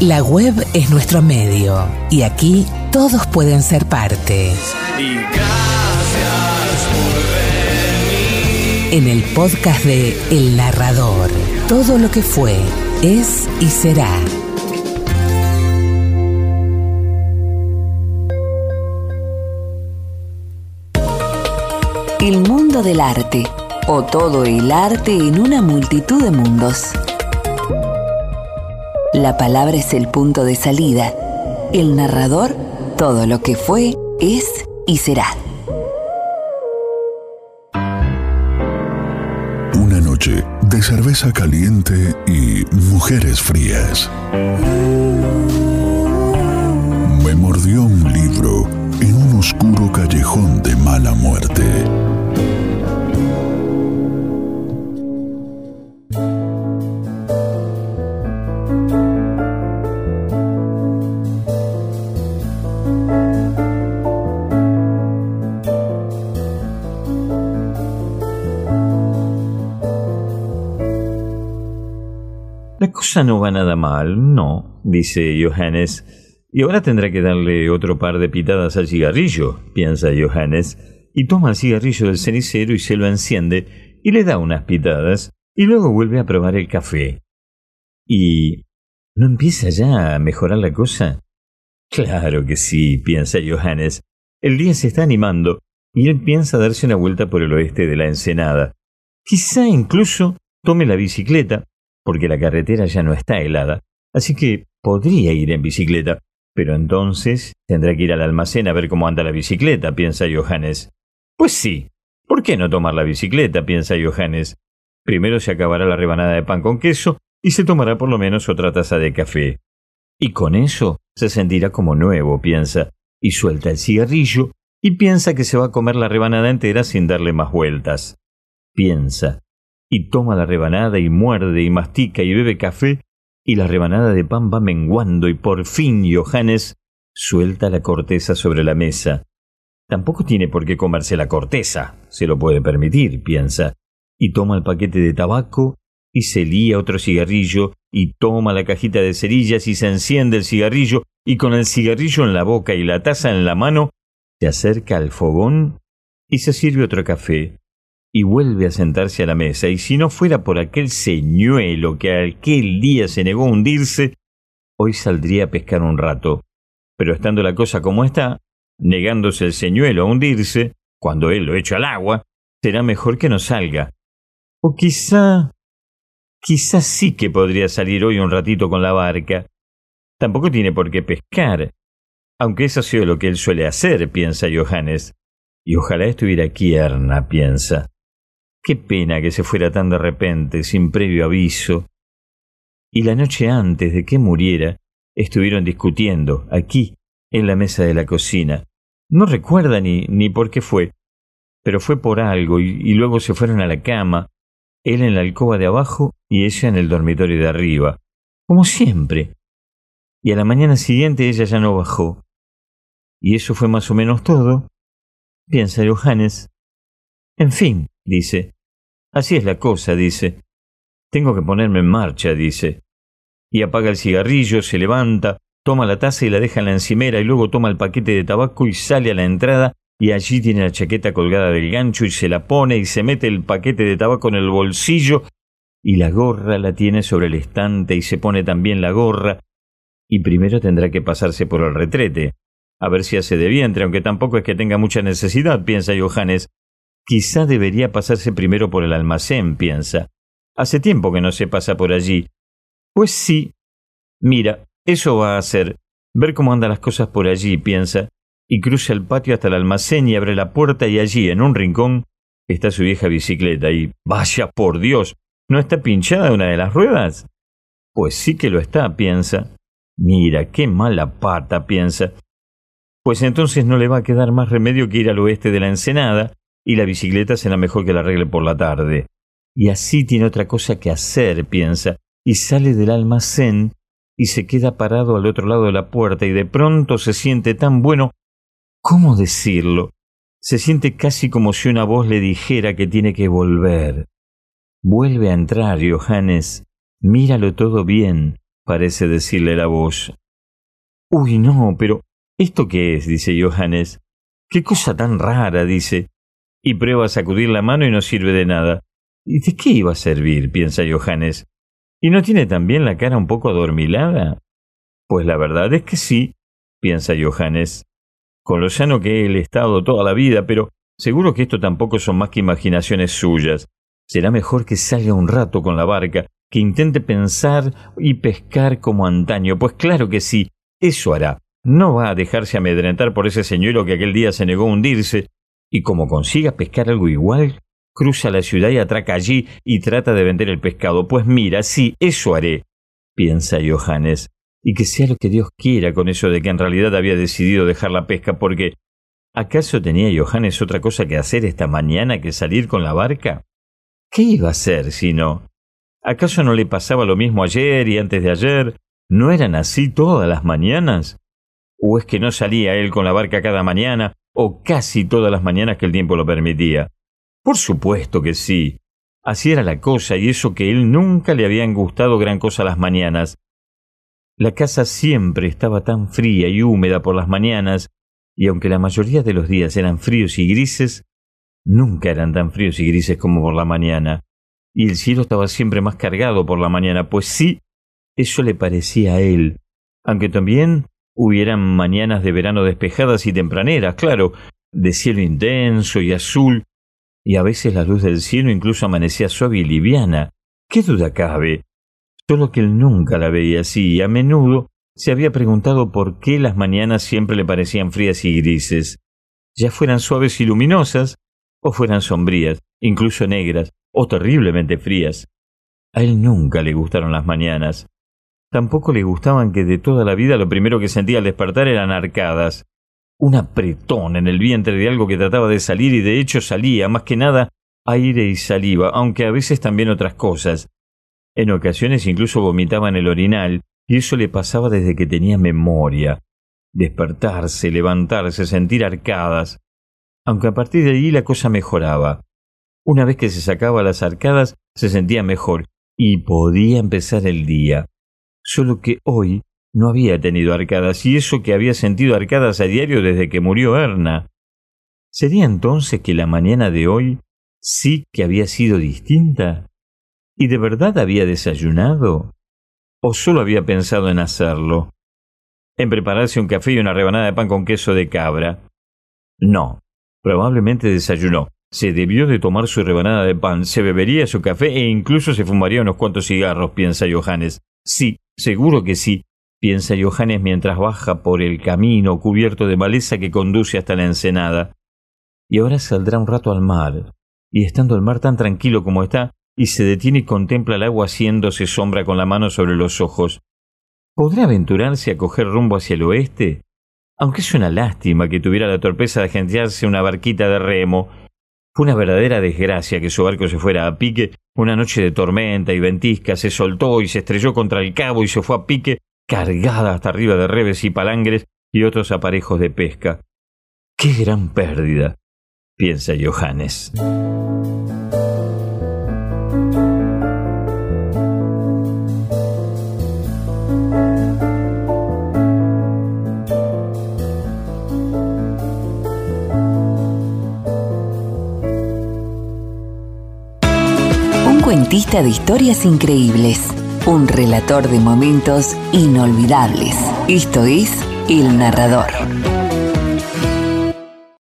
La web es nuestro medio y aquí todos pueden ser parte. Y gracias por venir. En el podcast de El Narrador, todo lo que fue, es y será. El mundo del arte, o todo el arte en una multitud de mundos. La palabra es el punto de salida. El narrador, todo lo que fue, es y será. Una noche de cerveza caliente y mujeres frías. Me mordió un libro en un oscuro callejón de mala muerte. La cosa no va nada mal, no, dice Johannes. Y ahora tendrá que darle otro par de pitadas al cigarrillo, piensa Johannes, y toma el cigarrillo del cenicero y se lo enciende y le da unas pitadas y luego vuelve a probar el café. ¿Y no empieza ya a mejorar la cosa? Claro que sí, piensa Johannes. El día se está animando y él piensa darse una vuelta por el oeste de la ensenada. Quizá incluso tome la bicicleta porque la carretera ya no está helada, así que podría ir en bicicleta, pero entonces tendrá que ir al almacén a ver cómo anda la bicicleta, piensa Johannes. Pues sí, ¿por qué no tomar la bicicleta? piensa Johannes. Primero se acabará la rebanada de pan con queso y se tomará por lo menos otra taza de café. Y con eso se sentirá como nuevo, piensa, y suelta el cigarrillo y piensa que se va a comer la rebanada entera sin darle más vueltas. Piensa, y toma la rebanada y muerde y mastica y bebe café, y la rebanada de pan va menguando y por fin Johannes suelta la corteza sobre la mesa. Tampoco tiene por qué comerse la corteza, se lo puede permitir, piensa, y toma el paquete de tabaco y se lía otro cigarrillo y toma la cajita de cerillas y se enciende el cigarrillo y con el cigarrillo en la boca y la taza en la mano se acerca al fogón y se sirve otro café y vuelve a sentarse a la mesa, y si no fuera por aquel señuelo que aquel día se negó a hundirse, hoy saldría a pescar un rato. Pero estando la cosa como está, negándose el señuelo a hundirse, cuando él lo echa al agua, será mejor que no salga. O quizá... quizá sí que podría salir hoy un ratito con la barca. Tampoco tiene por qué pescar, aunque eso ha sido lo que él suele hacer, piensa Johannes. Y ojalá estuviera aquí Erna, piensa. Qué pena que se fuera tan de repente, sin previo aviso. Y la noche antes de que muriera, estuvieron discutiendo, aquí, en la mesa de la cocina. No recuerda ni, ni por qué fue, pero fue por algo, y, y luego se fueron a la cama, él en la alcoba de abajo y ella en el dormitorio de arriba, como siempre. Y a la mañana siguiente ella ya no bajó. Y eso fue más o menos todo, piensa Johannes. En fin, dice, Así es la cosa, dice. Tengo que ponerme en marcha, dice. Y apaga el cigarrillo, se levanta, toma la taza y la deja en la encimera y luego toma el paquete de tabaco y sale a la entrada y allí tiene la chaqueta colgada del gancho y se la pone y se mete el paquete de tabaco en el bolsillo y la gorra la tiene sobre el estante y se pone también la gorra y primero tendrá que pasarse por el retrete, a ver si hace de vientre, aunque tampoco es que tenga mucha necesidad, piensa Johannes, Quizá debería pasarse primero por el almacén, piensa. Hace tiempo que no se pasa por allí. Pues sí. Mira, eso va a hacer. Ver cómo andan las cosas por allí, piensa, y cruza el patio hasta el almacén y abre la puerta y allí, en un rincón, está su vieja bicicleta y, vaya por Dios, ¿no está pinchada una de las ruedas? Pues sí que lo está, piensa. Mira, qué mala pata, piensa. Pues entonces no le va a quedar más remedio que ir al oeste de la ensenada, y la bicicleta será mejor que la arregle por la tarde. Y así tiene otra cosa que hacer, piensa, y sale del almacén y se queda parado al otro lado de la puerta y de pronto se siente tan bueno. ¿Cómo decirlo? Se siente casi como si una voz le dijera que tiene que volver. Vuelve a entrar, Johannes. Míralo todo bien. parece decirle la voz. Uy, no, pero ¿esto qué es? dice Johannes. Qué cosa tan rara, dice. Y prueba a sacudir la mano y no sirve de nada. ¿Y de qué iba a servir? piensa Johannes. ¿Y no tiene también la cara un poco adormilada? Pues la verdad es que sí, piensa Johannes. Con lo llano que él estado toda la vida, pero seguro que esto tampoco son más que imaginaciones suyas. Será mejor que salga un rato con la barca, que intente pensar y pescar como antaño, pues claro que sí, eso hará. No va a dejarse amedrentar por ese señuelo que aquel día se negó a hundirse, y como consiga pescar algo igual, cruza la ciudad y atraca allí y trata de vender el pescado. Pues mira, sí, eso haré, piensa Johannes, y que sea lo que Dios quiera con eso de que en realidad había decidido dejar la pesca, porque ¿acaso tenía Johannes otra cosa que hacer esta mañana que salir con la barca? ¿Qué iba a hacer si no? ¿Acaso no le pasaba lo mismo ayer y antes de ayer? ¿No eran así todas las mañanas? ¿O es que no salía él con la barca cada mañana, o casi todas las mañanas que el tiempo lo permitía? Por supuesto que sí. Así era la cosa, y eso que él nunca le habían gustado gran cosa las mañanas. La casa siempre estaba tan fría y húmeda por las mañanas, y aunque la mayoría de los días eran fríos y grises, nunca eran tan fríos y grises como por la mañana. Y el cielo estaba siempre más cargado por la mañana, pues sí, eso le parecía a él, aunque también hubieran mañanas de verano despejadas y tempraneras, claro, de cielo intenso y azul, y a veces la luz del cielo incluso amanecía suave y liviana. ¿Qué duda cabe? Solo que él nunca la veía así y a menudo se había preguntado por qué las mañanas siempre le parecían frías y grises, ya fueran suaves y luminosas, o fueran sombrías, incluso negras, o terriblemente frías. A él nunca le gustaron las mañanas. Tampoco le gustaban que de toda la vida lo primero que sentía al despertar eran arcadas, un apretón en el vientre de algo que trataba de salir y de hecho salía, más que nada, aire y saliva, aunque a veces también otras cosas. En ocasiones incluso vomitaba en el orinal, y eso le pasaba desde que tenía memoria. Despertarse, levantarse, sentir arcadas. Aunque a partir de ahí la cosa mejoraba. Una vez que se sacaba las arcadas, se sentía mejor y podía empezar el día. Solo que hoy no había tenido arcadas, y eso que había sentido arcadas a diario desde que murió Erna. ¿Sería entonces que la mañana de hoy sí que había sido distinta? ¿Y de verdad había desayunado? ¿O solo había pensado en hacerlo? ¿En prepararse un café y una rebanada de pan con queso de cabra? No, probablemente desayunó. Se debió de tomar su rebanada de pan, se bebería su café e incluso se fumaría unos cuantos cigarros, piensa Johannes. Sí, seguro que sí, piensa Johannes mientras baja por el camino cubierto de maleza que conduce hasta la ensenada. Y ahora saldrá un rato al mar, y estando el mar tan tranquilo como está, y se detiene y contempla el agua haciéndose sombra con la mano sobre los ojos. ¿Podrá aventurarse a coger rumbo hacia el oeste? Aunque es una lástima que tuviera la torpeza de agenciarse una barquita de remo. Fue una verdadera desgracia que su barco se fuera a pique. Una noche de tormenta y ventisca se soltó y se estrelló contra el cabo y se fue a pique cargada hasta arriba de reves y palangres y otros aparejos de pesca. ¡Qué gran pérdida! piensa Johannes. Cuentista de historias increíbles un relator de momentos inolvidables. Esto es El Narrador.